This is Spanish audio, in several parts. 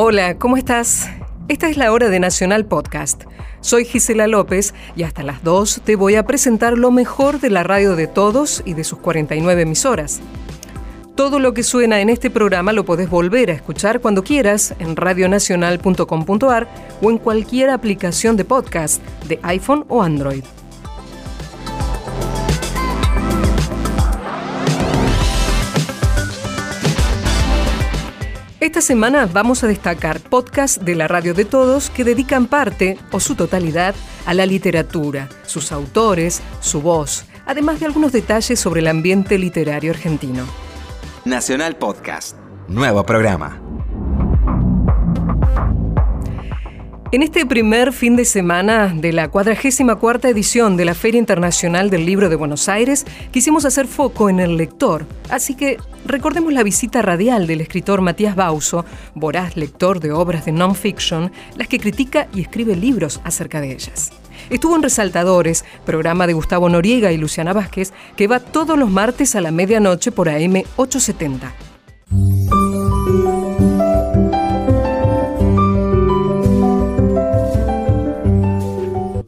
Hola, ¿cómo estás? Esta es la hora de Nacional Podcast. Soy Gisela López y hasta las 2 te voy a presentar lo mejor de la radio de todos y de sus 49 emisoras. Todo lo que suena en este programa lo podés volver a escuchar cuando quieras en radionacional.com.ar o en cualquier aplicación de podcast de iPhone o Android. Esta semana vamos a destacar podcasts de la radio de todos que dedican parte o su totalidad a la literatura, sus autores, su voz, además de algunos detalles sobre el ambiente literario argentino. Nacional Podcast, nuevo programa. En este primer fin de semana de la 44 edición de la Feria Internacional del Libro de Buenos Aires, quisimos hacer foco en el lector. Así que recordemos la visita radial del escritor Matías Bauso, voraz lector de obras de non-fiction, las que critica y escribe libros acerca de ellas. Estuvo en Resaltadores, programa de Gustavo Noriega y Luciana Vázquez, que va todos los martes a la medianoche por AM 870.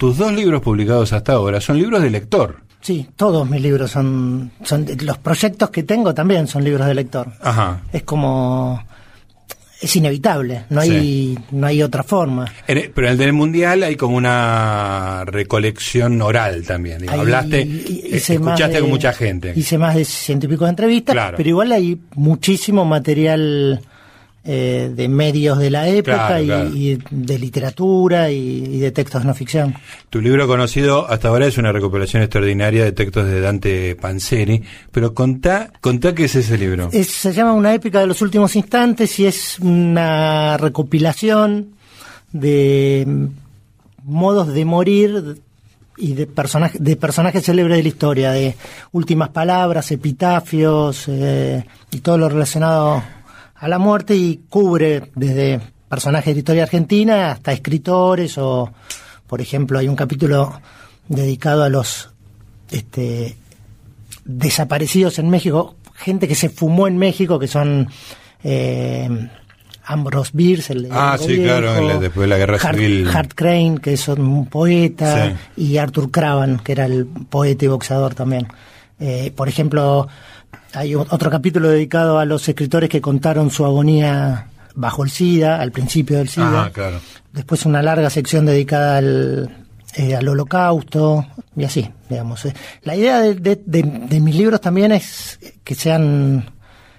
Tus dos libros publicados hasta ahora son libros de lector. Sí, todos mis libros son, son los proyectos que tengo también son libros de lector. Ajá. Es como es inevitable, no hay no hay otra forma. pero en el del mundial hay como una recolección oral también. Hablaste, escuchaste con mucha gente. Hice más de ciento y pico de entrevistas, pero igual hay muchísimo material eh, de medios de la época y, de literatura y, de textos no ficción. Tu libro conocido hasta ahora es una recuperación extraordinaria de textos de Dante Panzeri, pero contá, contá qué es ese libro. se llama Una épica de los últimos instantes y es una recopilación de modos de morir y de, personajes de personajes célebres de la historia, de últimas palabras, epitafios eh, y todo lo relacionado a la muerte y cubre desde personajes de historia argentina hasta escritores o, por ejemplo, hay un capítulo dedicado a los este, desaparecidos en México, gente que se fumó en México, que son eh, Ambrose Bierce, el Ah, sí, claro, después de la guerra civil. Hart Crane, que es un poeta, y Arthur Cravan, que era el poeta y boxeador también. Eh, por ejemplo, hay otro capítulo dedicado a los escritores que contaron su agonía bajo el SIDA, al principio del SIDA. Ah, claro. Después una larga sección dedicada al, eh, al holocausto y así, digamos. Eh. La idea de, mis libros también es que sean,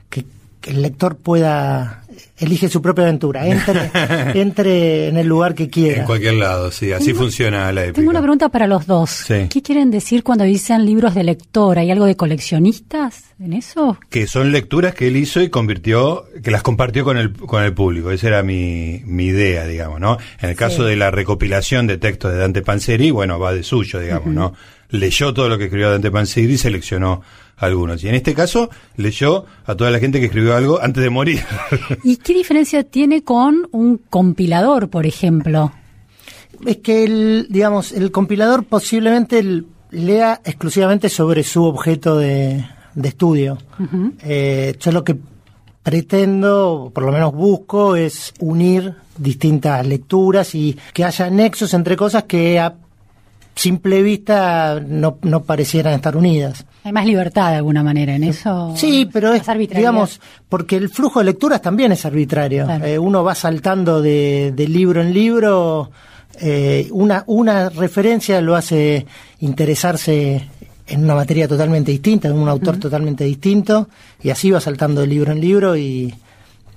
que el lector pueda elige su propia aventura, entre, entre en el lugar que quiera. En cualquier lado, sí, así funciona la épica. Tengo una pregunta para los dos. ¿Qué quieren decir cuando dicen libros de lector? ¿Hay algo de coleccionistas en eso? Que son lecturas que él hizo y convirtió, que las compartió con el, con el público. Esa era mi, mi idea, digamos, ¿no? En el caso de la recopilación de textos de Dante Panzeri, bueno, va de suyo, digamos, ¿no? Leyó todo lo que escribió Dante Panzeri y seleccionó algunos. Y en este caso leyó a toda la gente que escribió algo antes de morir. ¿Y qué diferencia tiene con un compilador, por ejemplo? Es que el, digamos, el compilador posiblemente lea exclusivamente sobre su objeto de, estudio. Eh, yo lo que pretendo, por lo menos busco, es unir distintas lecturas y que haya nexos entre cosas que a simple vista no, no parecieran estar unidas. Hay más libertad de alguna manera en eso. Sí, pero es, digamos, porque el flujo de lecturas también es arbitrario. Eh, uno va saltando de, libro en libro, eh, una, una referencia lo hace interesarse en una materia totalmente distinta, en un autor totalmente distinto, y así va saltando de libro en libro y,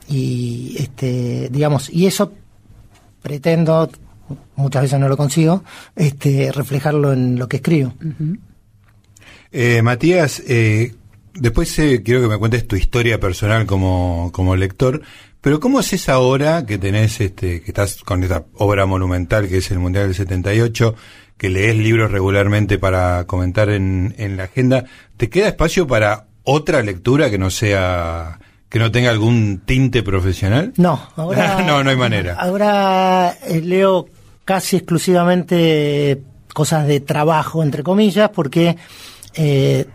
y este, digamos, y eso pretendo muchas veces no lo consigo, este, reflejarlo en lo que escribo. eh, Matías, eh, después eh, quiero que me cuentes tu historia personal como, como lector, Pero ¿cómo es ahora que tenés, este, que estás con esta obra monumental que es el Mundial del 78, que lees libros regularmente para comentar en, en la agenda? ¿Te queda espacio para otra lectura que no sea que no tenga algún tinte profesional? No, ahora no, no hay manera. Ahora eh, leo casi exclusivamente cosas de trabajo, entre comillas, porque eh,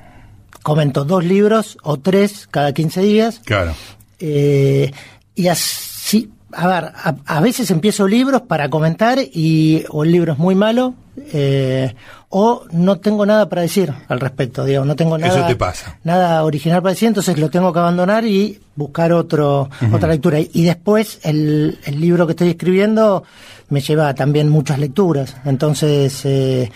comento dos libros o tres cada 15 días. Claro. Eh, y así, a ver, a, veces empiezo libros para comentar y o el libro es muy malo eh, o no tengo nada para decir al respecto, digo, no tengo nada, Eso te pasa. nada original para decir, entonces lo tengo que abandonar y buscar otro, otra lectura. Y, después el, el libro que estoy escribiendo me lleva también muchas lecturas. Entonces, eh,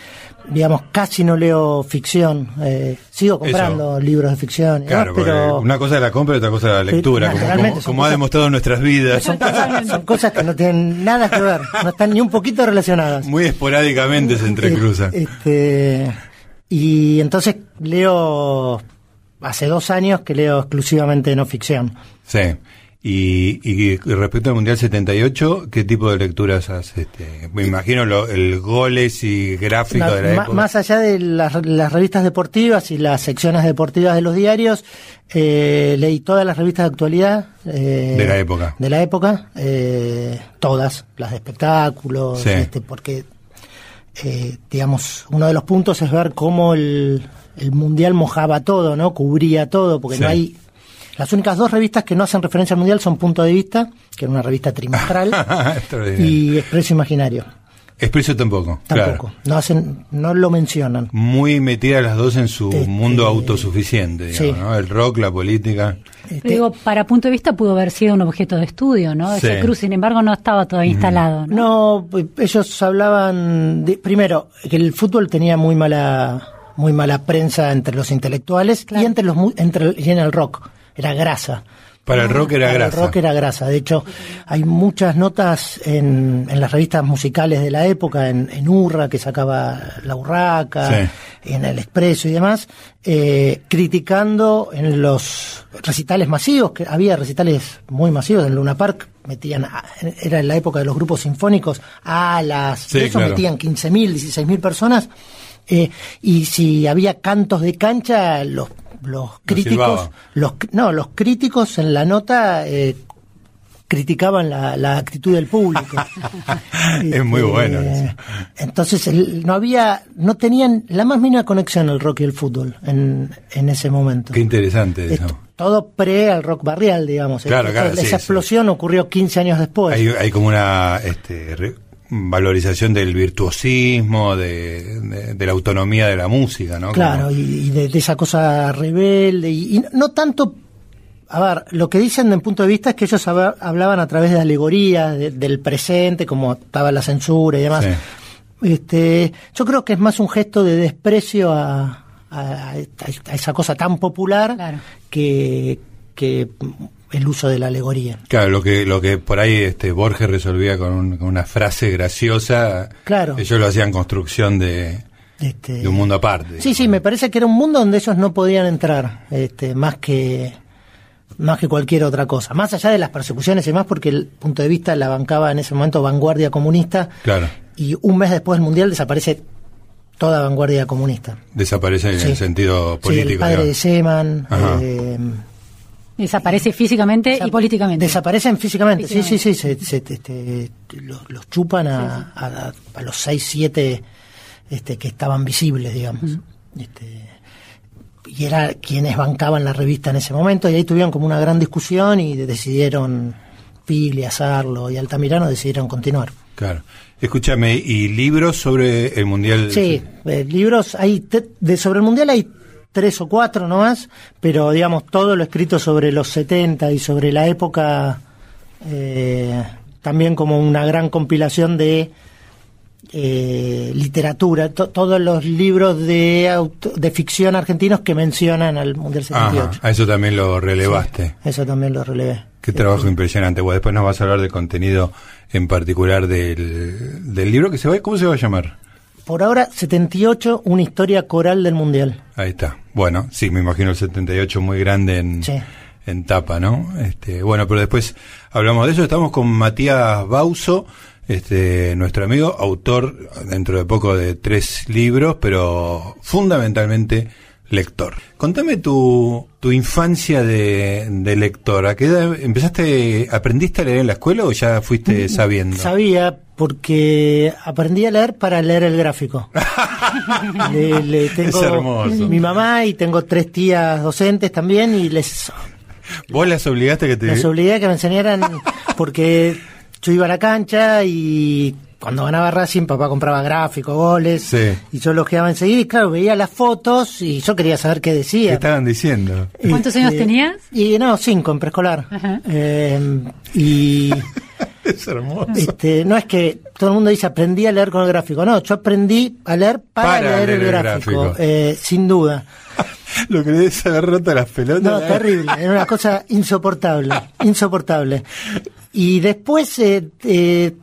digamos, casi no leo ficción. Eh, sigo comprando libros de ficción. Claro, pero una cosa es la compra y otra cosa es la lectura, como, ha demostrado nuestras vidas. Son cosas, que no tienen nada que ver, no están ni un poquito relacionadas. Muy esporádicamente se entrecruzan. Este, y entonces leo, hace dos años que leo exclusivamente no ficción. Sí. Y, y, respecto al Mundial 78, ¿qué tipo de lecturas haces? Este, me imagino lo, el goles y gráfico de la época. Más allá de las, revistas deportivas y las secciones deportivas de los diarios, eh, leí todas las revistas de actualidad. Eh, de la época. De la época, eh, todas, las de espectáculos, este, porque, eh, digamos, uno de los puntos es ver cómo el, el Mundial mojaba todo, ¿no? Cubría todo, porque no hay las únicas dos revistas que no hacen referencia al mundial son Punto de Vista, que era una revista trimestral, y Expreso Imaginario. Expreso tampoco. Tampoco. No hacen, no lo mencionan. Muy metidas las dos en su este, mundo autosuficiente, digamos, ¿no? El rock, la política. Este, digo, para punto de vista pudo haber sido un objeto de estudio, ¿no? Ese cruz, sin embargo, no estaba todavía instalado. ¿no? no, ellos hablaban de, primero, que el fútbol tenía muy mala, muy mala prensa entre los intelectuales y entre los, entre, y en el rock era grasa. Para el rock era Para grasa. El rock era grasa. De hecho, hay muchas notas en, en las revistas musicales de la época, en, en Urra, que sacaba La Urraca, en El Expreso y demás, eh, criticando en los recitales masivos, que había recitales muy masivos en Luna Park, metían, era en la época de los grupos sinfónicos, a las, de eso metían 15.000, 16.000 personas, eh, y si había cantos de cancha, los los críticos, los, no, los críticos en la nota eh, criticaban la, actitud del público. es muy este, bueno. Entonces no había, no tenían la más mínima conexión el rock y el fútbol en, en ese momento. Qué interesante eso. todo pre al rock barrial, digamos. Claro, claro, esa explosión ocurrió 15 años después. Hay, hay como una este, valorización del virtuosismo, de, de, la autonomía de la música, ¿no? Claro, y, de, esa cosa rebelde, y, no tanto... A ver, lo que dicen en punto de vista es que ellos hablaban a través de alegorías del presente, como estaba la censura y demás. Este, yo creo que es más un gesto de desprecio a, a, esa cosa tan popular que, que el uso de la alegoría. Claro, lo que lo que por ahí este Borges resolvía con, una frase graciosa, claro. ellos lo hacían construcción de, este, de un mundo aparte. Sí, sí, me parece que era un mundo donde ellos no podían entrar, este, más que más que cualquier otra cosa, más allá de las persecuciones y demás, porque el punto de vista la bancaba en ese momento vanguardia comunista. Claro. Y un mes después del mundial desaparece toda vanguardia comunista. Desaparece en el sentido político. Sí, el padre de Seman. Eh, Desaparece físicamente y políticamente. Desaparecen físicamente, sí, sí, sí. Se, este, los, chupan a, a, los seis, siete este, que estaban visibles, digamos. Este, y era quienes bancaban la revista en ese momento, y ahí tuvieron como una gran discusión y decidieron, Pili, Azarlo y Altamirano decidieron continuar. Claro. Escúchame, ¿y libros sobre el Mundial? Sí, eh, libros, hay de, sobre el Mundial hay tres o cuatro nomás, pero digamos todo lo escrito sobre los 70 y sobre la época, eh, también como una gran compilación de eh, literatura, todos los libros de, de ficción argentinos que mencionan al Mundial 78. a eso también lo relevaste. eso también lo relevé. Qué trabajo impresionante. Bueno, después nos vas a hablar del contenido en particular del, del libro que se va, ¿cómo se va a llamar? Por ahora, 78, una historia coral del Mundial. Ahí está. Bueno, sí, me imagino el 78 muy grande en, en tapa, ¿no? Este, bueno, pero después hablamos de eso. Estamos con Matías Bauso, este, nuestro amigo, autor dentro de poco de tres libros, pero fundamentalmente lector. Contame tu, tu infancia de, de lector. ¿A qué edad empezaste, aprendiste a leer en la escuela o ya fuiste mm, sabiendo? Sabía, porque aprendí a leer para leer el gráfico. le, tengo es hermoso. mi mamá y tengo tres tías docentes también y les... ¿Vos las obligaste que te...? Les obligué a que me enseñaran porque yo iba a la cancha y cuando ganaba Racing, papá compraba gráficos, goles, y yo los quedaba enseguida, y claro, veía las fotos y yo quería saber qué decía. ¿Qué estaban diciendo? ¿Cuántos años tenías? Y no, cinco en preescolar. Eh, y... es hermoso. Este, no es que todo el mundo dice aprendí a leer con el gráfico, no, yo aprendí a leer para, leer, el, gráfico, Eh, sin duda. Lo que debes haber roto las pelotas. No, terrible, era una cosa insoportable, insoportable. Y después eh, eh,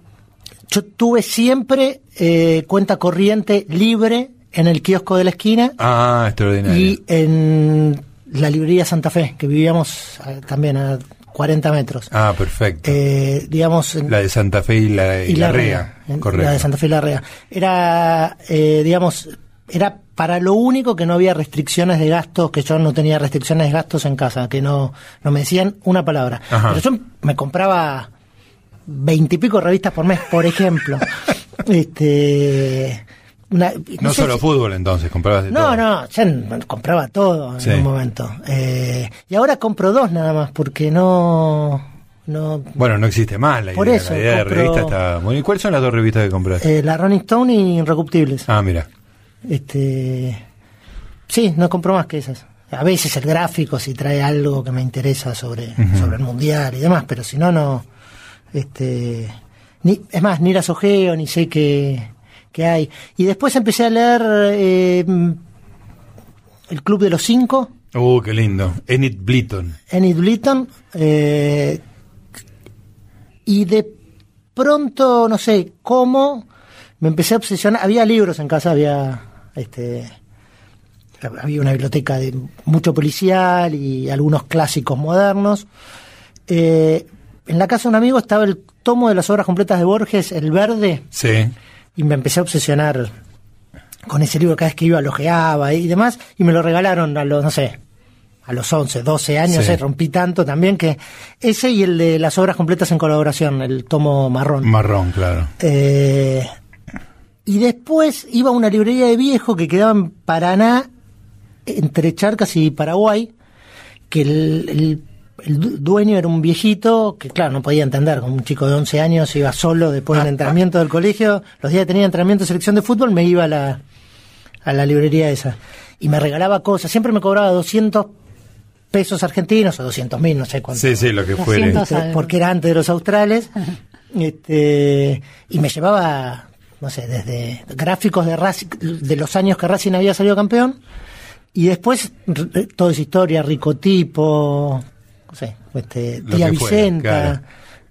yo tuve siempre eh, cuenta corriente libre en el kiosco de la esquina. Ah, extraordinario. Y en la librería Santa Fe, que vivíamos eh, también a 40 metros. Ah, perfecto. Eh, digamos. La de Santa Fe y la, y la, Rea. Correcto. La de Santa Fe y la Rea. Era, digamos, era para lo único que no había restricciones de gastos, que yo no tenía restricciones de gastos en casa, que no, no me decían una palabra. Pero yo me compraba veintipico revistas por mes, por ejemplo. este. no, solo fútbol entonces, comprabas de no, todo. No, compraba todo en un momento. Eh, y ahora compro dos nada más, porque no... no bueno, no existe más la por idea, eso, de revista está muy... ¿Cuáles son las dos revistas que compraste? Eh, la Rolling Stone y Irrecuptibles. Ah, mira. Este... Sí, no compro más que esas. A veces el gráfico, si trae algo que me interesa sobre, sobre el mundial y demás, pero si no, no este, ni, es más, ni las ojeo, ni sé qué, hay. Y después empecé a leer eh, El Club de los Cinco. Uh, qué lindo. Enid Blyton. Enid Blyton. Eh, y de pronto, no sé cómo, me empecé a obsesionar. Había libros en casa, había este había una biblioteca de mucho policial y algunos clásicos modernos. Eh, en la casa de un amigo estaba el tomo de las obras completas de Borges, El Verde. Sí. Y me empecé a obsesionar con ese libro cada vez que iba, lo geaba y demás. Y me lo regalaron a los, no sé, a los 11, 12 años, eh, rompí tanto también que ese y el de las obras completas en colaboración, el tomo marrón. Marrón, claro. Eh, y después iba a una librería de viejo que quedaba en Paraná, entre Charcas y Paraguay, que el el dueño era un viejito que, claro, no podía entender, como un chico de 11 años iba solo después del ah, entrenamiento del colegio, los días que tenía entrenamiento de selección de fútbol me iba a la, a la librería esa y me regalaba cosas, siempre me cobraba 200 pesos argentinos o 200 mil, no sé cuánto. Sí, sí, lo que fue. Porque era antes de los australes. este, y me llevaba, no sé, desde gráficos de, de los años que Racing había salido campeón. Y después toda esa historia, ricotipo, no sé, este, tía Vicenta.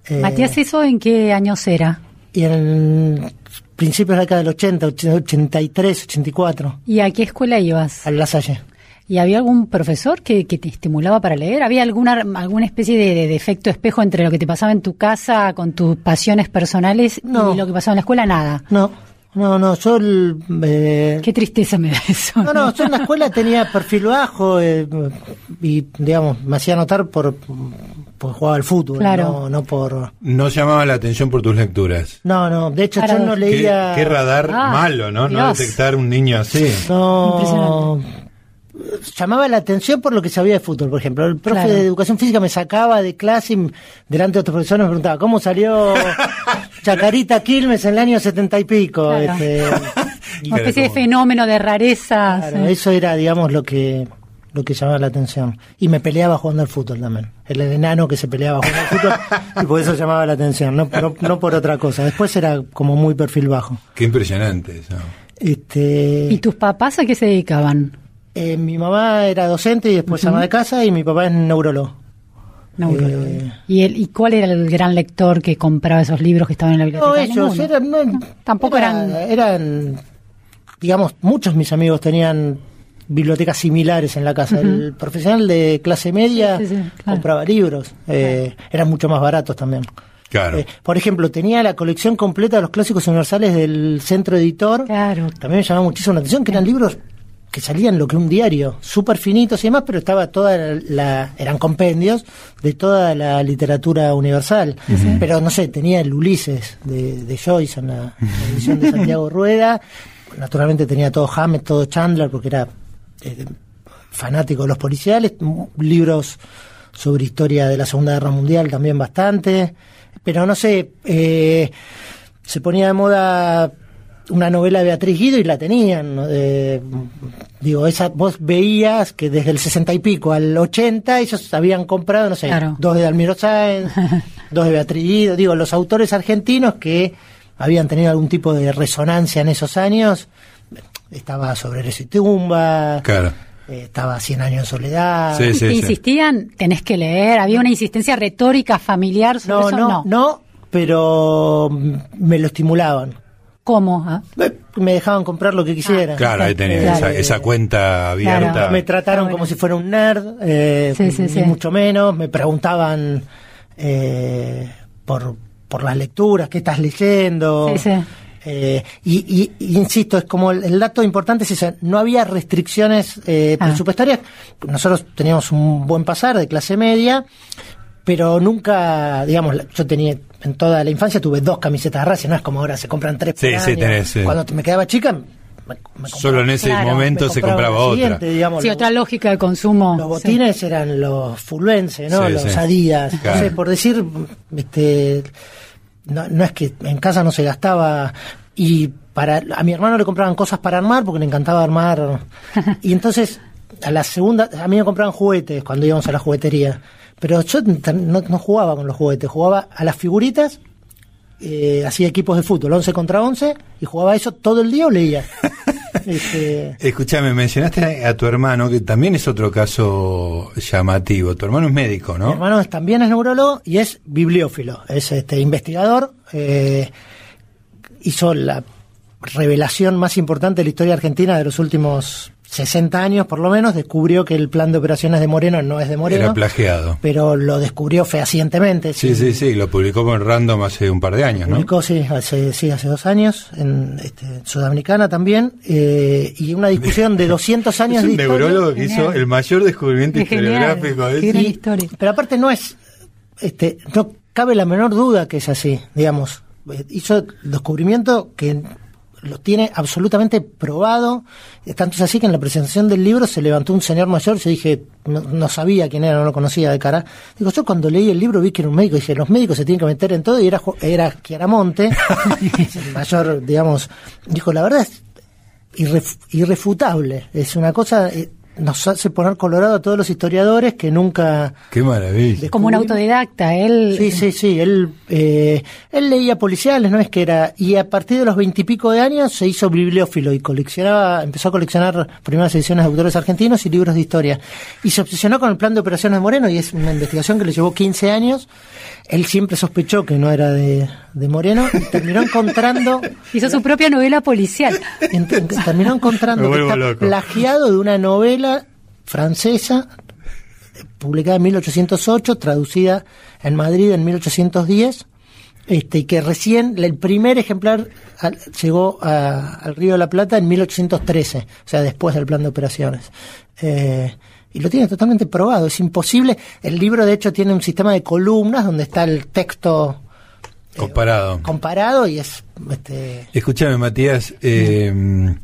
Eh, Matías, ¿eso en qué años era? Y en principios de la década del 80, 83, 84. ¿Y a qué escuela ibas? A La Salle. ¿Y había algún profesor que, te estimulaba para leer? ¿Había alguna, alguna especie de, de, efecto espejo entre lo que te pasaba en tu casa con tus pasiones personales y lo que pasaba en la escuela? Nada. No, no, no, yo... Eh, Qué tristeza me da eso. No, no, yo en la escuela tenía perfil bajo eh, y, digamos, me hacía notar por, por jugar al fútbol, claro. no, no por... No llamaba la atención por tus lecturas. No, no, de hecho yo no leía... Qué, radar ah, malo, ¿no? No detectar un niño así. No llamaba la atención por lo que sabía de fútbol, por ejemplo. El profe de educación física me sacaba de clase y delante de otros profesores me preguntaba, ¿cómo salió Chacarita Quilmes en el año setenta y pico? Este, Una especie de fenómeno de rareza. Eso era, digamos, lo que lo que llamaba la atención. Y me peleaba jugando al fútbol también. El enano que se peleaba jugando al fútbol y por eso llamaba la atención, no, no, por otra cosa. Después era como muy perfil bajo. Qué impresionante eso. Este... ¿Y tus papás a qué se dedicaban? Eh, mi mamá era docente y después ama de casa y mi papá es neurólogo. Eh, ¿Y, ¿Y cuál era el gran lector que compraba esos libros que estaban en la biblioteca? No, ellos eran, tampoco eran... Eran, digamos, muchos mis amigos tenían bibliotecas similares en la casa. El profesional de clase media Sí, sí, sí, claro. compraba libros, eh, eran mucho más baratos también. Claro. Eh, por ejemplo, tenía la colección completa de los clásicos universales del centro editor. Claro. También me llamaba muchísimo la atención que eran libros que salían lo que un diario, súper finitos y demás, pero estaba toda la, eran compendios de toda la literatura universal. Pero no sé, tenía el Ulises de, de Joyce en la, edición de Santiago Rueda. Naturalmente tenía todo Hammett, todo Chandler, porque era eh, fanático de los policiales. Libros sobre historia de la Segunda Guerra Mundial también bastante. Pero no sé, eh, se ponía de moda una novela de Beatriz Guido y la tenían. ¿no? Eh, digo, esa, vos veías que desde el 60 y pico al 80 ellos habían comprado, no sé, Claro. dos de Dalmiro Sáenz, dos de Beatriz Guido. Digo, los autores argentinos que habían tenido algún tipo de resonancia en esos años. Estaba sobre Eres y Tumba, Claro. estaba Cien años en soledad. Sí, Y sí, te sí. insistían, tenés que leer, había una insistencia retórica familiar sobre No, eso, no, no, pero mm, me lo estimulaban. ¿Cómo? ah? Me dejaban comprar lo que quisiera. Claro, ahí Claro. esa, esa cuenta abierta. Claro. Me trataron como si fuera un nerd, eh, Sí, sí, ni sí. mucho menos. Me preguntaban eh, por, por las lecturas, qué estás leyendo. Sí, sí. Eh, y, y- y insisto, es como el, el dato importante es ese, no había restricciones eh, Ah. presupuestarias. Nosotros teníamos un buen pasar de clase media, pero nunca, digamos, la- yo tenía en toda la infancia tuve dos camisetas de Racing, no es como ahora se compran tres Sí, por sí, año. tenés, sí. Cuando me quedaba chica, me- me compraba- Solo en ese Claro, momento me se compraba otra. digamos, Sí, los- otra lógica de consumo. los Sí. botines eran los fulvenses, ¿no? Sí, los sí. Adidas. Claro. No sé, por decir, este, no, no es que en casa no se gastaba y para a mi hermano le compraban cosas para armar porque le encantaba armar y entonces a la segunda a mí me compraban juguetes cuando íbamos a la juguetería, pero yo no, no jugaba con los juguetes, jugaba a las figuritas. eh, hacía equipos de fútbol 11 contra 11 y jugaba eso todo el día o leía Este, Escúchame, mencionaste a tu hermano, que también es otro caso llamativo. Tu hermano es médico, Mi ¿no? hermano es- también es neurólogo y es bibliófilo, es este investigador. eh, hizo la revelación más importante de la historia argentina de los últimos 60 años, por lo menos. Descubrió que el plan de operaciones de Moreno no es de Moreno, Era plagiado. pero lo descubrió fehacientemente. Sí, sí, sí, lo publicó con Random hace un par de años, ¿no? Publicó, sí, hace, sí, hace dos años, en este, Sudamericana también, eh, y una discusión de 200 años Es de un neurólogo que hizo el mayor descubrimiento historiográfico. de Y- historia. Pero aparte no es, este, no cabe la menor duda que es así, digamos. Eh, Hizo el descubrimiento que lo tiene absolutamente probado. Tanto es así que en la presentación del libro se levantó un señor mayor, yo dije, no, no sabía quién era, no lo conocía de cara. Digo, yo cuando leí el libro vi que era un médico, dije, los médicos se tienen que meter en todo y era, era Chiaramonte, el mayor, digamos, dijo, la verdad es irref- irrefutable, es una cosa, eh, nos hace poner colorado a todos los historiadores que nunca... Qué maravilla. Como un autodidacta, él. Sí, sí, sí. Él, eh, él leía policiales, no es que era. Y a partir de los veintipico de años se hizo bibliófilo y coleccionaba, empezó a coleccionar primeras ediciones de autores argentinos y libros de historia. Y se obsesionó con el plan de operaciones de Moreno y es una investigación que le llevó 15 años. Él siempre sospechó que no era de, de Moreno y terminó encontrando. Hizo su propia novela policial. terminó encontrando que está loco. plagiado de una novela francesa publicada en 1808, traducida en Madrid en 1810, este, y que recién el primer ejemplar al- llegó a- al Río de la Plata en 1813, o sea, después del plan de operaciones. Eh, y lo tiene totalmente probado, es imposible. El libro, de hecho, tiene un sistema de columnas donde está el texto Comparado. comparado y es... Este, Escúchame, Matías. eh,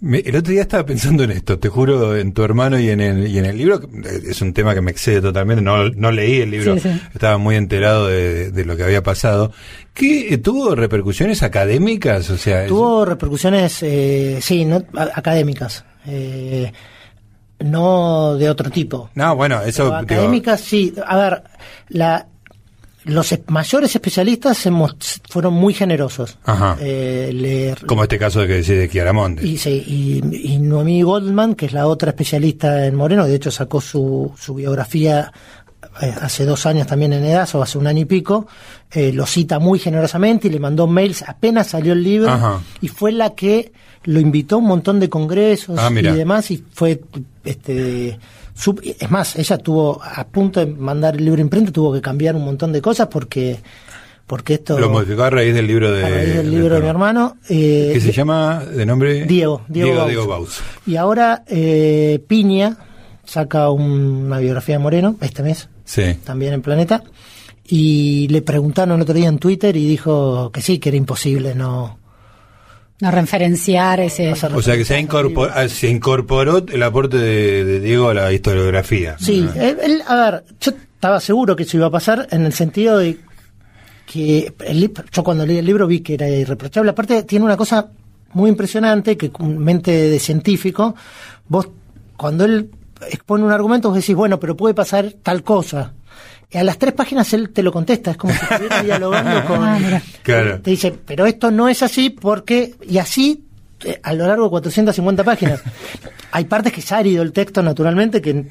me- el otro día estaba pensando en esto, te juro, en tu hermano y en el, y en el libro. Es un tema que me excede totalmente. No, no leí el libro, Sí, sí. estaba muy enterado de, de lo que había pasado. ¿Qué eh, tuvo repercusiones académicas? O sea, es- Tuvo repercusiones, eh, sí, no, académicas, eh, no de otro tipo. no, bueno, eso. Pero digo, académicas, sí. A ver, la, los es- mayores especialistas se fueron muy generosos. Ajá. Eh, le- como este caso de que decís de Chiaramonte. y, sí, y, y Noemí Goldman, que es la otra especialista en Moreno, de hecho sacó su, su biografía eh, hace dos años también en Edazo, hace un año y pico, eh, lo cita muy generosamente y le mandó mails apenas salió el libro Ajá. y fue la que lo invitó a un montón de congresos Ah, y demás y fue este es más ella tuvo a punto de mandar el libro imprenta tuvo que cambiar un montón de cosas porque porque esto Lo modificó a raíz del libro de... a raíz del libro de mi hermano eh, ¿Qué se llama de nombre? Diego, Diego Diego, Baus. Diego Baus. y ahora eh, Piña saca un- una biografía de Moreno este mes Sí. también en Planeta y le preguntaron el otro día en Twitter y dijo que sí que era imposible no No referenciar ese. O sea que se, ha incorpor- ah, se incorporó el aporte de, de Diego a la historiografía. Sí, Ah. él- él- a ver, yo estaba seguro que eso iba a pasar en el sentido de que el yo cuando leí el libro vi que era irreprochable. Aparte, tiene una cosa muy impresionante que con mente de científico, vos cuando él expone un argumento, vos decís, bueno, pero puede pasar tal cosa. Y a las tres páginas él te lo contesta, es como si estuviera dialogando con... Ah. Claro. Te dice, pero esto no es así porque... Y así eh, a lo largo de 450 páginas. Hay partes que es árido el texto, naturalmente, que,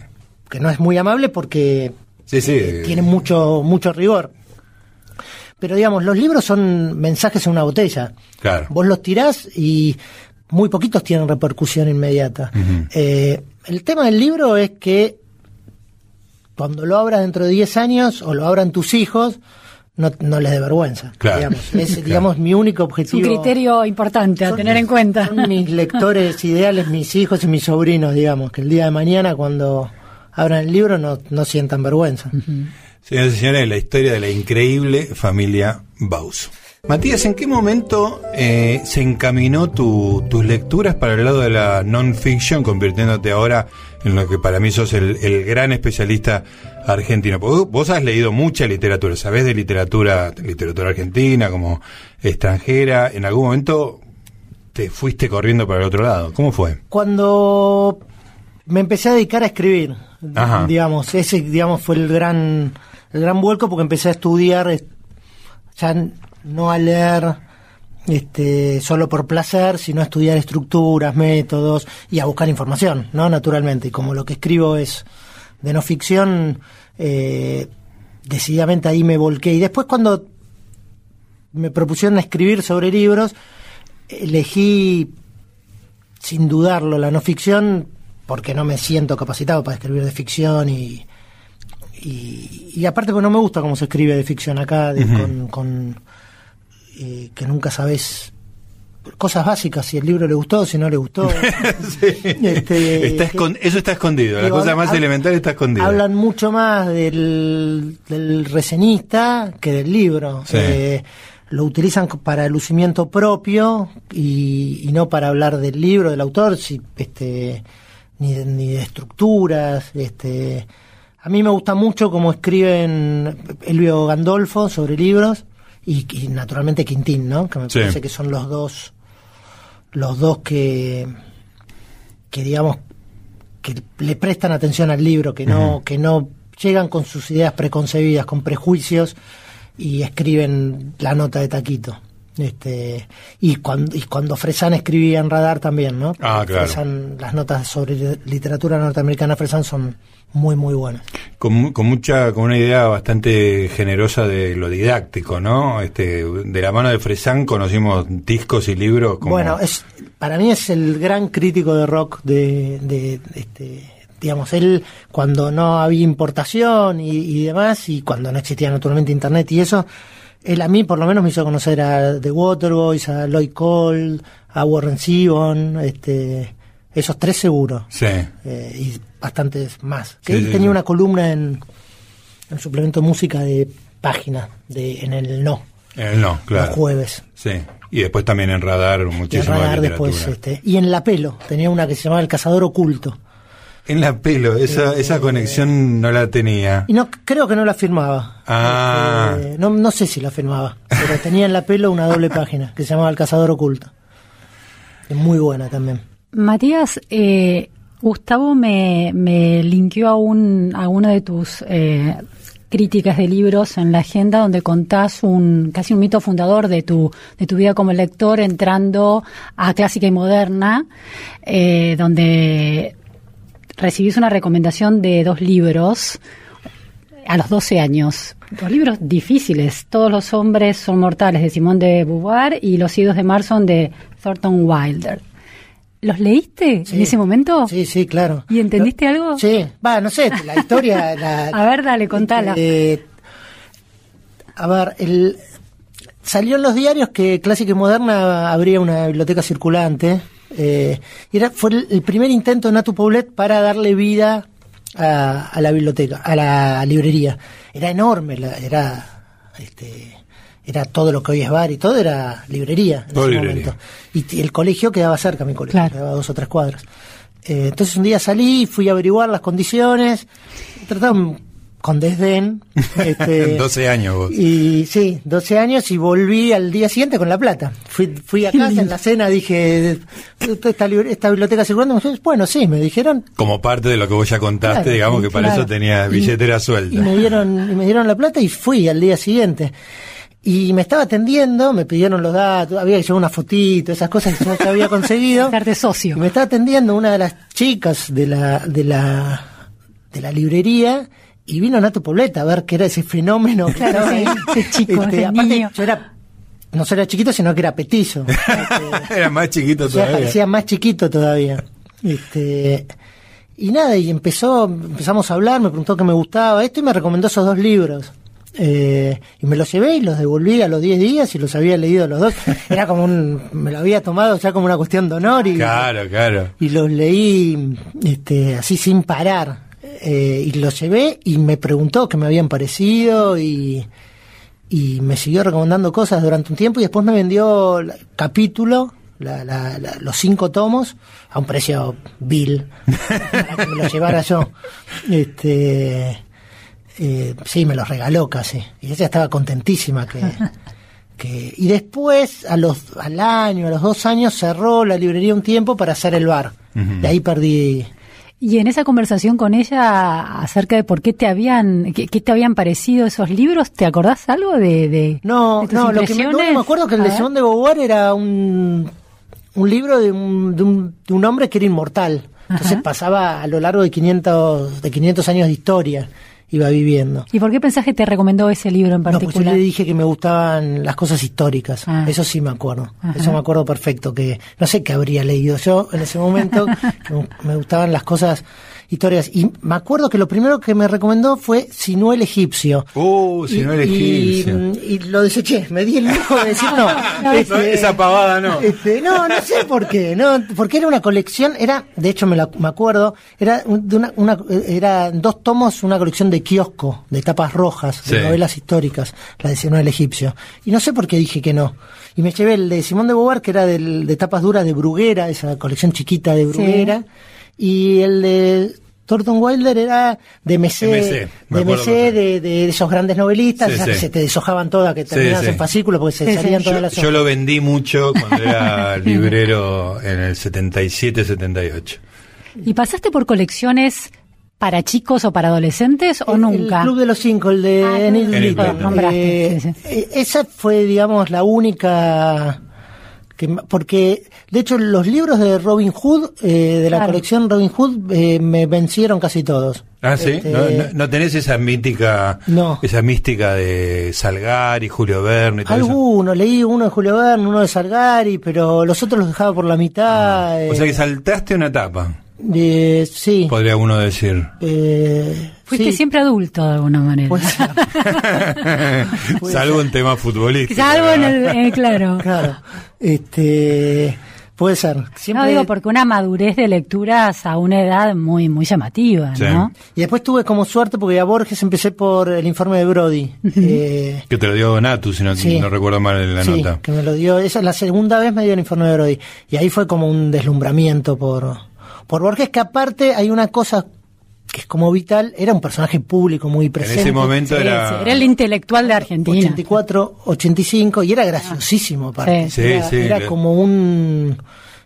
que no es muy amable porque Sí, sí. eh, tiene mucho, mucho rigor. Pero digamos, los libros son mensajes en una botella. Claro. Vos los tirás y muy poquitos tienen repercusión inmediata. Eh, el tema del libro es que cuando lo abras dentro de 10 años o lo abran tus hijos, no, no les dé vergüenza. Claro. Digamos. Es, digamos, mi único Es un objetivo. criterio importante a Son- tener en cuenta. Son mis lectores ideales, mis hijos y mis sobrinos, digamos, que el día de mañana cuando abran el libro no, no sientan vergüenza. Señoras y señores, la historia de la increíble familia Baus. Matías, ¿en qué momento eh, se encaminó tu- tus lecturas para el lado de la non-fiction, convirtiéndote ahora en lo que para mí sos el, el gran especialista argentino? Vos- vos has leído mucha literatura, sabés de literatura, literatura argentina como extranjera. ¿En algún momento te fuiste corriendo para el otro lado? ¿Cómo fue? Cuando me empecé a dedicar a escribir, Ajá. digamos, ese digamos fue el gran el gran vuelco porque empecé a estudiar ya no a leer este solo por placer, sino a estudiar estructuras, métodos y a buscar información, ¿no? Naturalmente, y como lo que escribo es de no ficción, eh, decididamente ahí me volqué. Y después cuando me propusieron escribir sobre libros, elegí sin dudarlo la no ficción porque no me siento capacitado para escribir de ficción y y, y aparte porque no me gusta cómo se escribe de ficción acá de- con, con, eh, que nunca sabes cosas básicas si el libro le gustó si no le gustó Este, Está eso está escondido, la cosa más elemental está escondida. Hablan mucho más del, del reseñista que del libro. Sí. Eh, lo utilizan para el lucimiento propio y, y no para hablar del libro, del autor, si, este, ni, de, ni de estructuras. Este. A mí me gusta mucho cómo escriben Elvio Gandolfo sobre libros y, y naturalmente Quintín, ¿no? Que me Sí. parece que son los dos, los dos que, que digamos que le prestan atención al libro, que no, que no llegan con sus ideas preconcebidas, con prejuicios y escriben la nota de taquito. Este, y cuando, y cuando Fresan escribía en Radar también, ¿no? Ah, claro. Fresan, las notas sobre literatura norteamericana Fresan son muy, muy buenas. con, con mucha con una idea bastante generosa de lo didáctico, ¿no? Este, de la mano de Fresán conocimos discos y libros como Bueno, es, para mí es el gran crítico de rock de, de- de este, digamos, él cuando no había importación y, y demás, y cuando no existía naturalmente internet y eso, él a mí por lo menos me hizo conocer a The Waterboys, a Lloyd Cole, a Warren Zevon, este, esos tres seguros, Sí. eh, y bastantes más. Que Sí, él sí, tenía una columna en, en suplemento música de página, de, en el no, Eh, no, claro. los jueves. Sí. Y después también en Radar Y muchísimo en Radar después, este, y en La Pelo, tenía una que se llamaba El Cazador Oculto. En la pelo, esa, esa conexión no la tenía. Y no creo que no la firmaba. Ah. Este, no, no sé si la firmaba, pero tenía en La Pelo una doble página que se llamaba El Cazador Oculto. Es muy buena también. Matías, eh, Gustavo me, me linkeó a, un, a una de tus eh, críticas de libros en la agenda donde contás un casi un mito fundador de tu, de tu vida como lector entrando a clásica y moderna, eh, donde recibís una recomendación de dos libros a los 12 años. Dos libros difíciles. Todos los hombres son mortales de Simón de Beauvoir y Los idos de mar son de Thornton Wilder. ¿Los leíste Sí. en ese momento? Sí, sí, claro. ¿Y entendiste Lo- algo? Sí, va, no sé, la historia... la- A ver, dale, contala. Eh, a ver, el, salió en los diarios que Clásica y Moderna habría una biblioteca circulante. Eh, y era, fue el, primer intento de Natu Paulet para darle vida a, a la biblioteca, a la librería. Era enorme, la- era este, era todo lo que hoy es bar y todo era librería en Todo ese librería. momento. Y el colegio quedaba cerca, mi colegio, Claro. quedaba dos o tres cuadras. Eh, entonces un día salí, fui a averiguar las condiciones, trataban con desdén. Este, 12 años vos. y sí, 12 años y volví al día siguiente con la plata. Fui, fui a casa, en la cena dije, esta, libre- esta biblioteca me dijeron, bueno, sí, me dijeron. Como parte de lo que vos ya contaste, Claro, digamos que para eso tenía Y- billetera Y suelta. me dieron, y me dieron la plata y fui al día siguiente. Y me estaba atendiendo, me pidieron los datos, había que llevar una fotito, esas cosas que yo ya había conseguido. Y socio. me estaba atendiendo una de las chicas de la, de la, de la librería y vino Nato Pobleta a ver qué era ese fenómeno que Claro, estaba sí, ahí. Este, ese chico, ese aparte, niño. yo era, no solo era chiquito, sino que era petizo. Este, Era más chiquito o sea, todavía. parecía más chiquito todavía. Este, y nada, y empezó, empezamos a hablar, me preguntó qué me gustaba esto y me recomendó esos dos libros. Eh, y me los llevé y los devolví a los 10 días y los había leído los dos. Era como un, me lo había tomado ya como una cuestión de honor y, Claro, claro. y los leí este, así sin parar. Eh, y los llevé y me preguntó qué me habían parecido y, y me siguió recomendando cosas durante un tiempo y después me vendió el capítulo, la- la- la- los cinco tomos, a un precio vil, para que me los llevara yo. Este, eh, sí, me los regaló casi. Y ella estaba contentísima que... que y después, a los, al año, a los dos años, cerró la librería un tiempo para hacer el bar. De ahí perdí... Y en esa conversación con ella acerca de por qué te habían, qué, qué te habían parecido esos libros, ¿te acordás algo de, de No, de tus no, lo que me, que me acuerdo que el de. Simón de Beauvoir era un, un libro de un, de, un, de un hombre que era inmortal. Entonces Ajá. pasaba a lo largo de 500, de 500 años de historia, iba viviendo. ¿Y por qué pensás que te recomendó ese libro en No, pues yo particular? le dije que me gustaban las cosas históricas. Ah. Eso sí me acuerdo. Ajá. Eso me acuerdo perfecto. Que no sé qué habría leído yo en ese momento. me gustaban las cosas históricas. Y me acuerdo que lo primero que me recomendó fue Sinuel Egipcio. Uh, si no el Y- egipcio. Y, y lo deseché. Me di el lujo de decir no. No, esa pavada no. este, no, no sé por qué. No, porque era una colección. Era, de hecho me, la- me acuerdo. Era de una, una, era dos tomos, una colección de kiosco de tapas rojas, de Sí. novelas históricas, la de Sinuel Egipcio. Y no sé por qué dije que no. Y me llevé el de Simón de Beauvoir, que era del, de tapas duras de Bruguera, esa colección chiquita de Bruguera. Y el de Thornton Wilder era de MC, de, MC de, de esos grandes novelistas, Sí, esas sí. que se te deshojaban todas, que terminabas sí. en fascículo porque se Sí, sí. salían todas Yo, las yo lo vendí mucho cuando era librero en el 77-78. ¿Y pasaste por colecciones para chicos o para adolescentes o El- nunca? El Club de los Cinco, el de Ah. Blyton. Nombraste, Eh, sí, eh, Esa fue, digamos, la única... Que, ma- porque, de hecho, los libros de Robin Hood, eh, de la Claro. colección Robin Hood, eh, me vencieron casi todos. Ah, sí. Este, ¿No, no, no tenés esa mítica, No. esa mística de Salgari, Julio Verne y todo eso? Algunos, leí uno de Julio Verne, uno de Salgari, pero los otros los dejaba por la mitad. Ah, O sea eh, que saltaste una etapa, eh, sí. podría uno decir. Eh, Fuiste sí, siempre adulto de alguna manera. puede ser, Puede Salvo en temas futbolísticos. Salvo en el, eh, claro. claro. Este, puede ser. Siempre, No digo porque una madurez de lecturas a una edad muy muy llamativa, Sí. ¿no? Y después tuve como suerte porque a Borges empecé por el informe de Brody. Eh, Que te lo dio Natu, si no, Sí. no recuerdo mal en la sí, nota. que me lo dio. Esa es la segunda vez me dio el informe de Brody. Y ahí fue como un deslumbramiento por, por Borges, que aparte hay una cosa que es como vital, era un personaje público muy En presente. ese momento Sí, era... sí, era el intelectual de Argentina. 84, 85, y era graciosísimo aparte. Sí. era Sí, como un...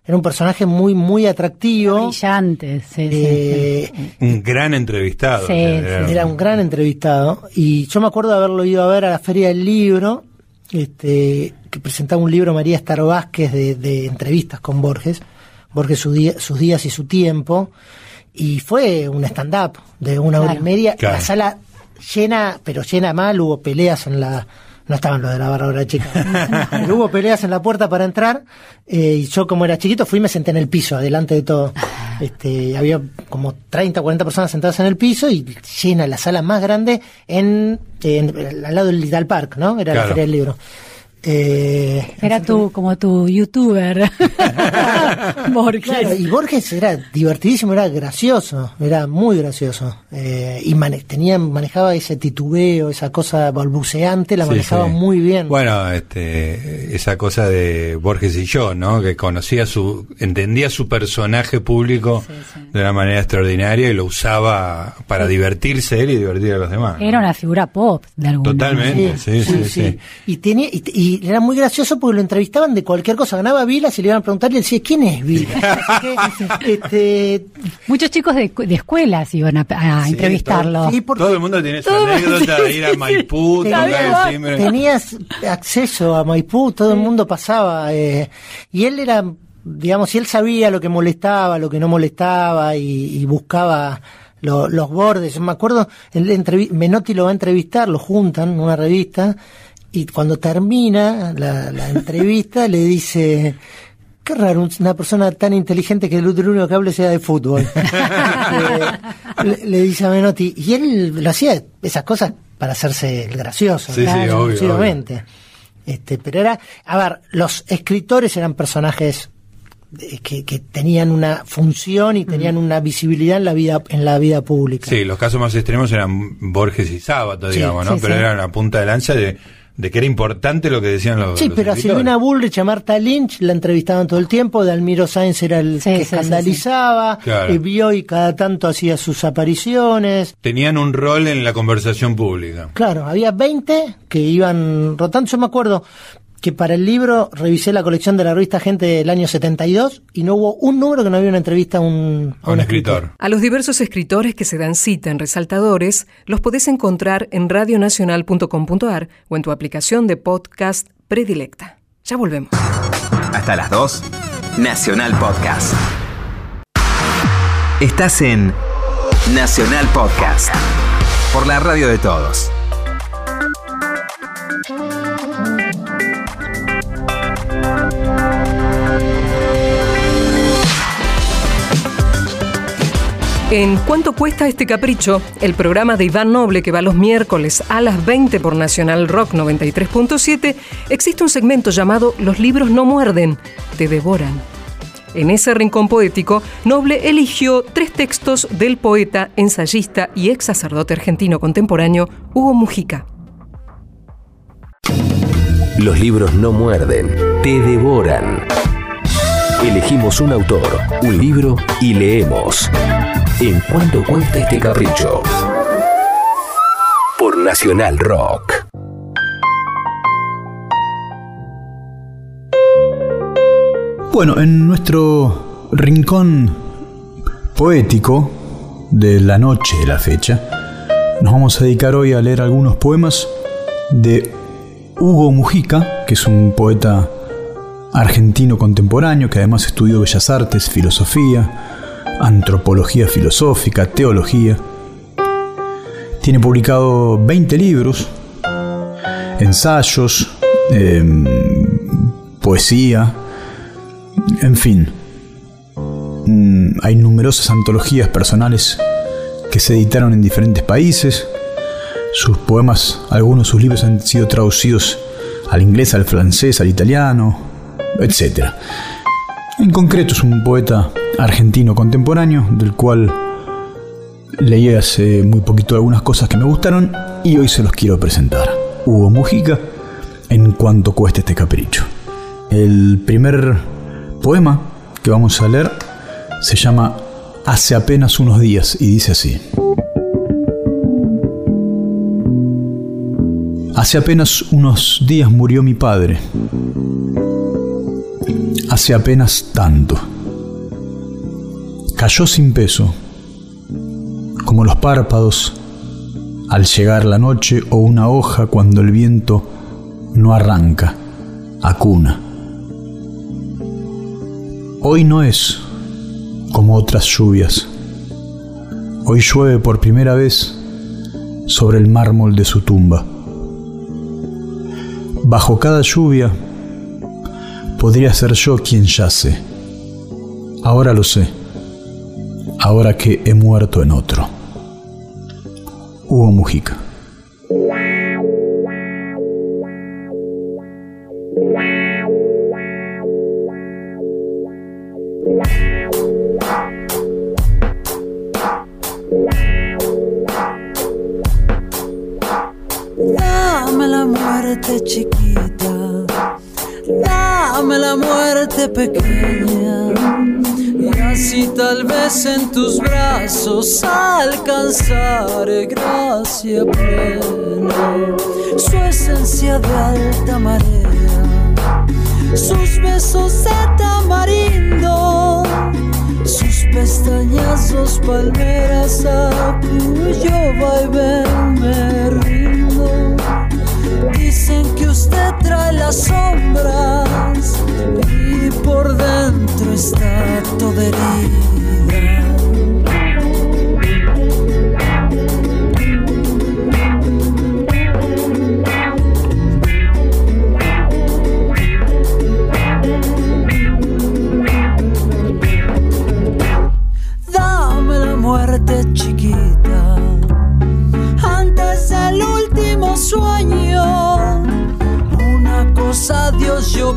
Era un personaje muy, muy atractivo. Brillante, sí, sí, Eh, Un gran entrevistado. Sí, Era- sí. Era un gran entrevistado y yo me acuerdo de haberlo ido a ver a la Feria del Libro, este, que presentaba un libro María Estar Vázquez de, de entrevistas con Borges, Borges su día- sus días y su tiempo, y fue un stand-up de una hora y media, Claro. la sala llena, pero llena mal, hubo peleas en la, no estaban los de la barra chica, pero hubo peleas en la puerta para entrar, eh, y yo como era chiquito fui y me senté en el piso, adelante de todo. Este, había como 30 o 40 personas sentadas en el piso y llena la sala más grande en, en- al lado del Lidl Park, ¿no? Era la Claro. feria del libro. Eh, Era tu, como tu youtuber. Borges. Claro, y Borges era divertidísimo, era gracioso, era muy gracioso. Eh, y mane- tenía, manejaba ese titubeo, esa cosa balbuceante, la Sí, manejaba sí. muy bien. Bueno, este, esa cosa de Borges y yo, ¿no? Que conocía su, entendía su personaje público de una manera extraordinaria y lo usaba para divertirse él y divertir a los demás. ¿no? Era una figura pop, de alguna Totalmente, sí, sí, sí. Y, tenía, y, y era muy gracioso porque lo entrevistaban de cualquier cosa. Ganaba Vilas y le iban a preguntar y él decía, ¿quién es Vilas? Así que, este, Muchos chicos de, de escuelas iban a, a Sí, entrevistarlo. sí, porque Todo el mundo tiene esa Todo- anécdota de ir a. Maipú, Tenía- el tenías acceso a Maipú, todo el mundo pasaba. eh, y él era, digamos, y él sabía lo que molestaba, lo que no molestaba y, y buscaba lo- los bordes. Yo me acuerdo, él entrevi- Menotti lo va a entrevistar, lo juntan en una revista y cuando termina la, la entrevista le dice... Qué raro, un- una persona tan inteligente que el único que hable sea de fútbol. Este, le, le dice a Menotti, y él lo hacía esas cosas para hacerse el gracioso, Sí, sí, obvio. Este, pero era, a ver, los escritores eran personajes eh, que, que tenían una función y tenían una visibilidad en la vida en la vida pública. Sí, los casos más extremos eran Borges y Sábato, Sí, digamos, ¿no? sí, pero sí. eran la punta de lanza de, de que era importante lo que decían los Sí, los pero a escritores. Silvina Bullrich, a Marta Lynch la entrevistaban todo el tiempo, Dalmiro Sáenz era el Sí, que sí, sí, escandalizaba, Claro. y cada tanto hacía sus apariciones. Tenían un rol en la conversación pública. Claro, había 20 que iban rotando. Yo me acuerdo que para el libro revisé la colección de la revista Gente del año 72 y no hubo un número que no había una entrevista a un, A un escritor. A los diversos escritores que se dan cita en Resaltadores los podés encontrar en radionacional.com.ar o en tu aplicación de podcast predilecta. Ya volvemos. Hasta las 2, Nacional Podcast. Estás en Nacional Podcast. Por la radio de todos. En ¿Cuánto cuesta este capricho? El programa de Iván Noble que va los miércoles a las 20 por Nacional Rock 93.7, existe un segmento llamado Los libros no muerden, te devoran. En ese rincón poético, Noble eligió tres textos del poeta, ensayista y ex sacerdote argentino contemporáneo Hugo Mujica. Los libros no muerden, te devoran. Elegimos un autor, un libro y leemos. ¿En cuánto cuesta este capricho? Por Nacional Rock. Bueno, en nuestro rincón poético de la noche de la fecha, nos vamos a dedicar hoy a leer algunos poemas de Hugo Mujica, que es un poeta argentino contemporáneo que además estudió bellas artes, filosofía, antropología filosófica, teología. Tiene publicado 20 libros, ensayos, em, poesía, en fin, mm, hay numerosas antologías personales que se editaron en diferentes países. Sus poemas, algunos de sus libros han sido traducidos al inglés, al francés, al italiano, etc. En concreto es un poeta argentino contemporáneo del cual leí hace muy poquito algunas cosas que me gustaron y hoy se los quiero presentar. Hugo Mujica, en cuanto cueste este capricho. El primer poema que vamos a leer se llama Hace apenas unos días y dice así. Hace apenas unos días murió mi padre. Hace apenas tanto. Cayó sin peso, como los párpados al llegar la noche o una hoja cuando el viento no arranca, acuna. Hoy no es como otras lluvias. Hoy llueve por primera vez sobre el mármol de su tumba. Bajo cada lluvia podría ser yo quien yace. Ahora lo sé, ahora que he muerto en otro. Hugo Mujica.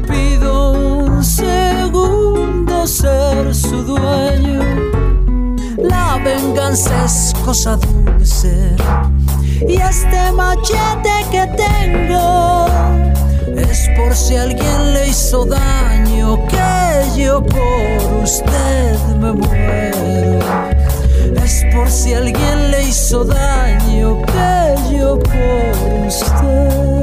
Pido un segundo ser su dueño. La venganza es cosa dulce y este machete que tengo es por si alguien le hizo daño que yo por usted me muero. Es por si alguien le hizo daño que yo por usted.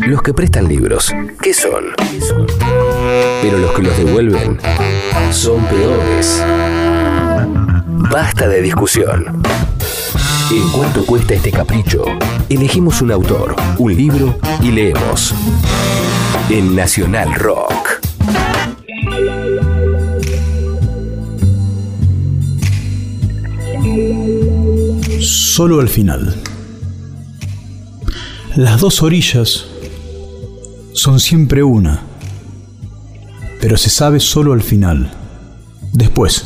Los que prestan libros, ¿qué son? Pero los que los devuelven son peores. Basta de discusión. ¿En cuánto cuesta este capricho? Elegimos un autor, un libro y leemos. En Nacional Rock. Solo al final. Las dos orillas son siempre una, pero se sabe solo al final, después,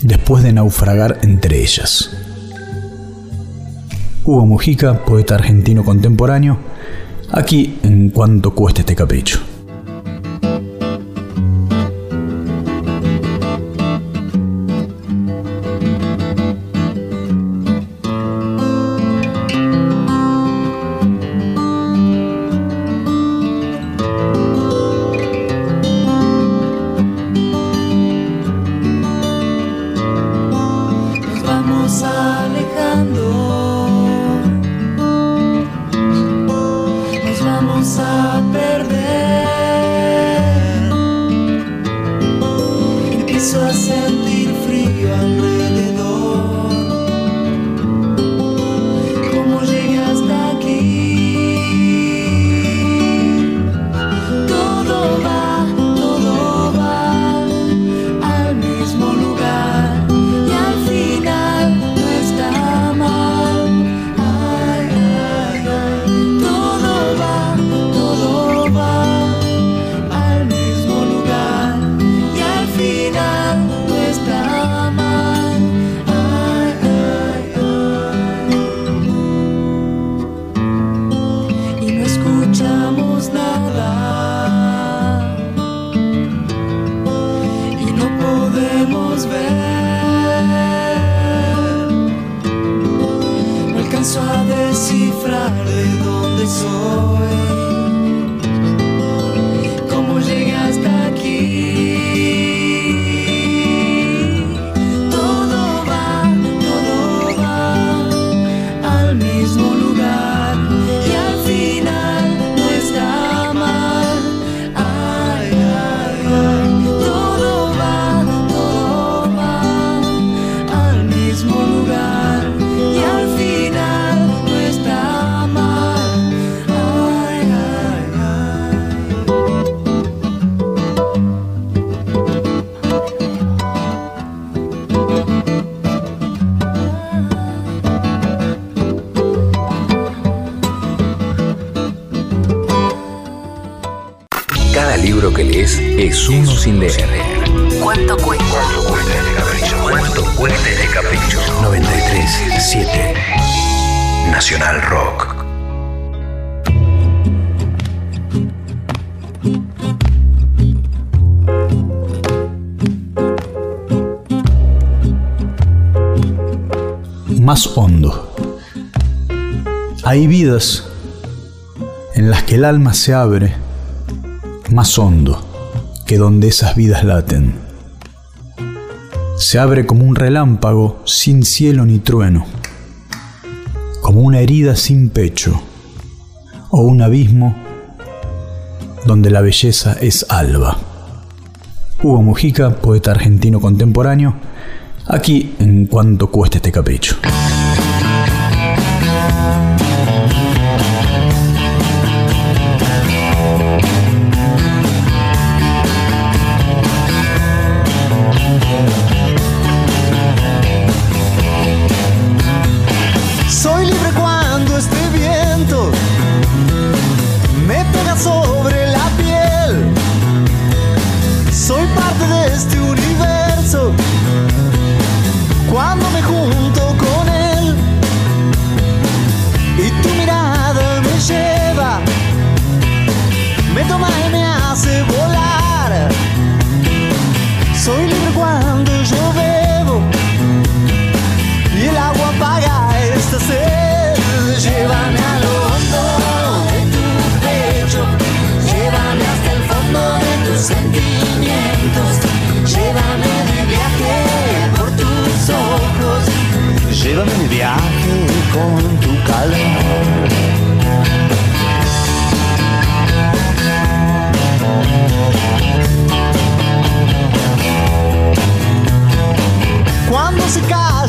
después de naufragar entre ellas. Hugo Mujica, poeta argentino contemporáneo, aquí en cuanto cuesta este capricho. Hay vidas en las que el alma se abre más hondo que donde esas vidas laten. Se abre como un relámpago sin cielo ni trueno, como una herida sin pecho o un abismo donde la belleza es alba. Hugo Mujica, poeta argentino contemporáneo, aquí en cuanto cuesta este capricho.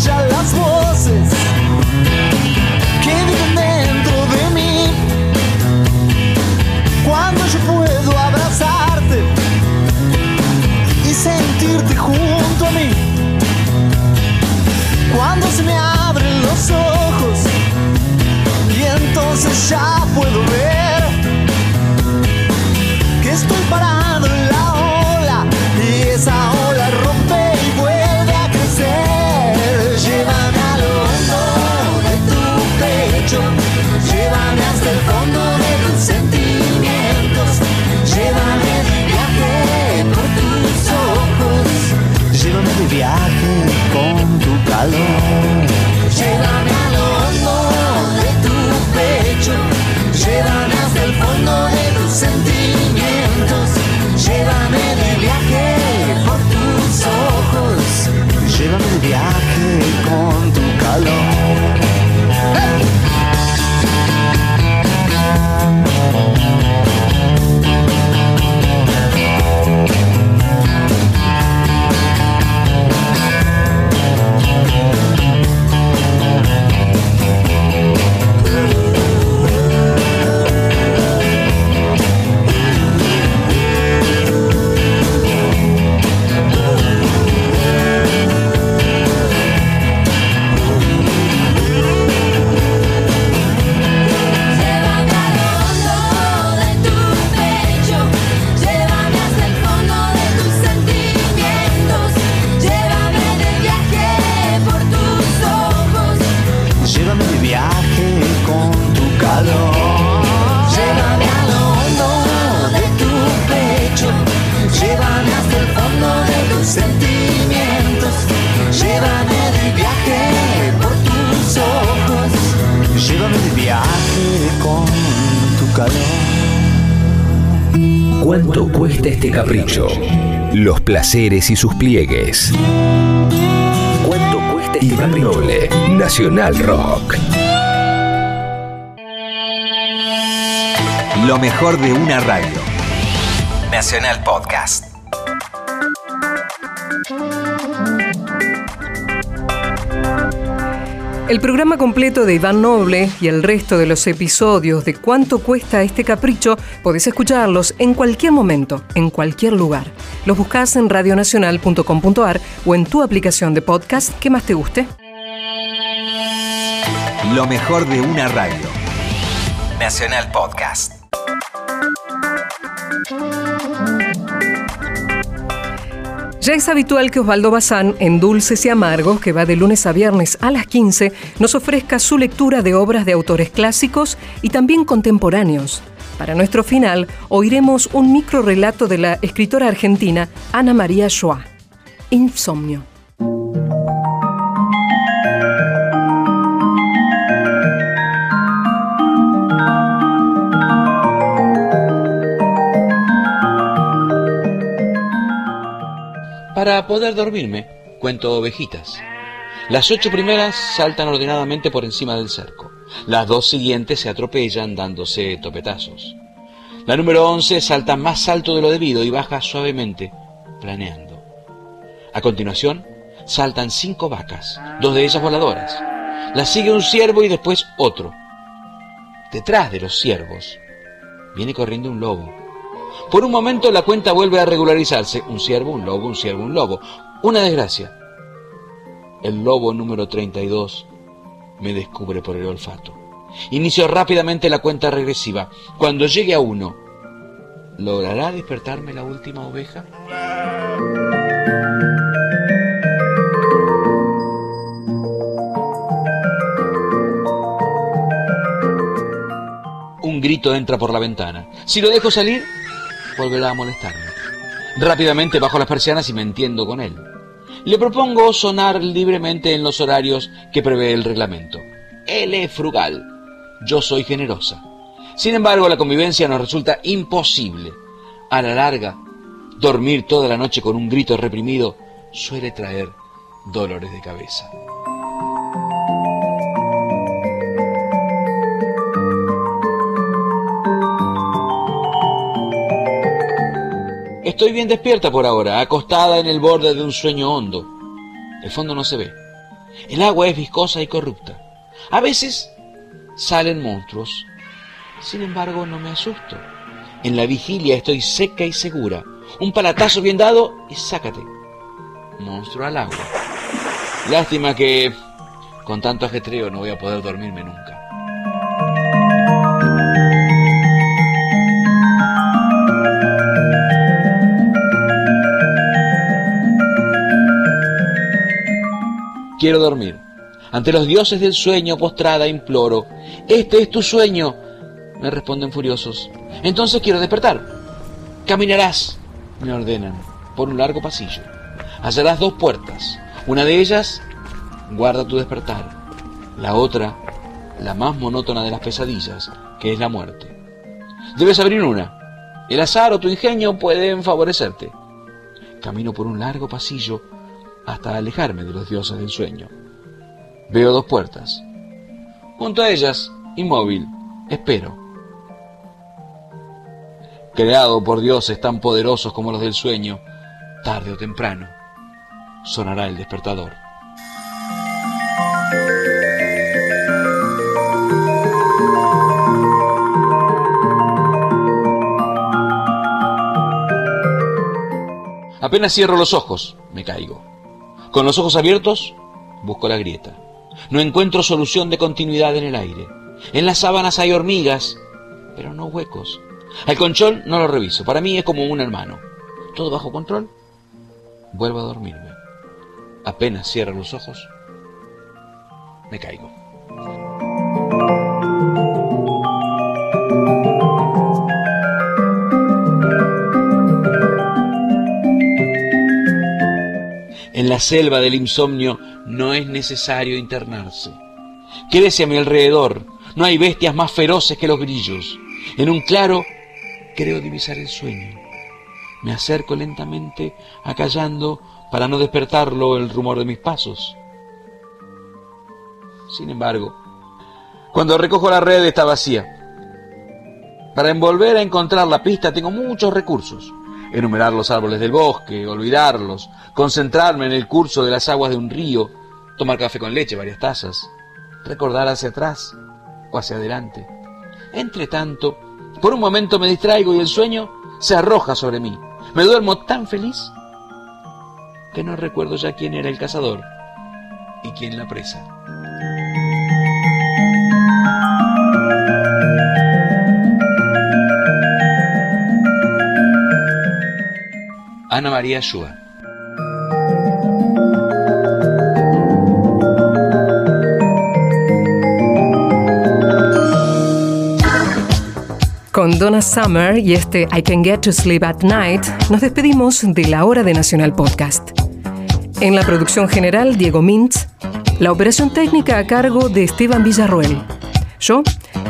Las voces que viven dentro de mí, cuando yo puedo abrazarte y sentirte junto a mí, cuando se me abren los ojos y entonces ya puedo ver calor. ¿Cuánto cuesta este capricho? Los placeres y sus pliegues. ¿Cuánto cuesta este capricho? Nacional Rock. Lo mejor de una radio. Nacional Podcast. El programa completo de Iván Noble y el resto de los episodios de Cuánto cuesta este capricho podés escucharlos en cualquier momento, en cualquier lugar. Los buscás en radionacional.com.ar o en tu aplicación de podcast que más te guste. Lo mejor de una radio. Nacional Podcast. Ya es habitual que Osvaldo Bazán, en Dulces y Amargos, que va de lunes a viernes a las 15, nos ofrezca su lectura de obras de autores clásicos y también contemporáneos. Para nuestro final, oiremos un micro relato de la escritora argentina Ana María Joa, Insomnio. Para poder dormirme, cuento ovejitas. Las ocho primeras saltan ordenadamente por encima del cerco. Las dos siguientes se atropellan dándose topetazos. La número once salta más alto de lo debido y baja suavemente, planeando. A continuación, saltan cinco vacas, dos de ellas voladoras. Las sigue un ciervo y después otro. Detrás de los ciervos viene corriendo un lobo. Por un momento la cuenta vuelve a regularizarse. Un ciervo, un lobo, un ciervo, un lobo. Una desgracia. El lobo número 32 me descubre por el olfato. Inicio rápidamente la cuenta regresiva. Cuando llegue a uno, ¿logrará despertarme la última oveja? Un grito entra por la ventana. Si lo dejo salir, volverá a molestarme. Rápidamente bajo las persianas y me entiendo con él. Le propongo sonar libremente en los horarios que prevé el reglamento. Él es frugal, yo soy generosa. Sin embargo, la convivencia nos resulta imposible. A la larga, dormir toda la noche con un grito reprimido suele traer dolores de cabeza. Estoy bien despierta por ahora, acostada en el borde de un sueño hondo. El fondo no se ve. El agua es viscosa y corrupta. A veces salen monstruos. Sin embargo, no me asusto. En la vigilia estoy seca y segura. Un palatazo bien dado y sácate. Monstruo al agua. Lástima que con tanto ajetreo no voy a poder dormirme nunca. Quiero dormir. Ante los dioses del sueño postrada imploro. Este es tu sueño. Me responden furiosos. Entonces quiero despertar. Caminarás, me ordenan, por un largo pasillo. Hallarás dos puertas. Una de ellas, guarda tu despertar. La otra, la más monótona de las pesadillas, que es la muerte. Debes abrir una. El azar o tu ingenio pueden favorecerte. Camino por un largo pasillo hasta alejarme de los dioses del sueño. Veo dos puertas. Junto a ellas, inmóvil, espero. Creado por dioses tan poderosos como los del sueño, tarde o temprano, sonará el despertador. Apenas cierro los ojos, me caigo. Con los ojos abiertos, busco la grieta. No encuentro solución de continuidad en el aire. En las sábanas hay hormigas, pero no huecos. Al colchón no lo reviso. Para mí es como un hermano. Todo bajo control. Vuelvo a dormirme. Apenas cierro los ojos, me caigo. En la selva del insomnio no es necesario internarse. Quédese a mi alrededor. No hay bestias más feroces que los grillos. En un claro creo divisar el sueño. Me acerco lentamente, acallando para no despertarlo el rumor de mis pasos. Sin embargo, cuando recojo la red está vacía. Para envolver a encontrar la pista tengo muchos recursos. Enumerar los árboles del bosque, olvidarlos, concentrarme en el curso de las aguas de un río, tomar café con leche, varias tazas, recordar hacia atrás o hacia adelante. Entre tanto, por un momento me distraigo y el sueño se arroja sobre mí. Me duermo tan feliz que no recuerdo ya quién era el cazador y quién la presa. Ana María Shua. Con Donna Summer y este I Can Get to Sleep at Night, nos despedimos de la hora de Nacional Podcast. En la producción general, Diego Mintz. La operación técnica a cargo de Esteban Villarroel. Yo,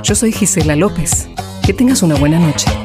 yo soy Gisela López. Que tengas una buena noche.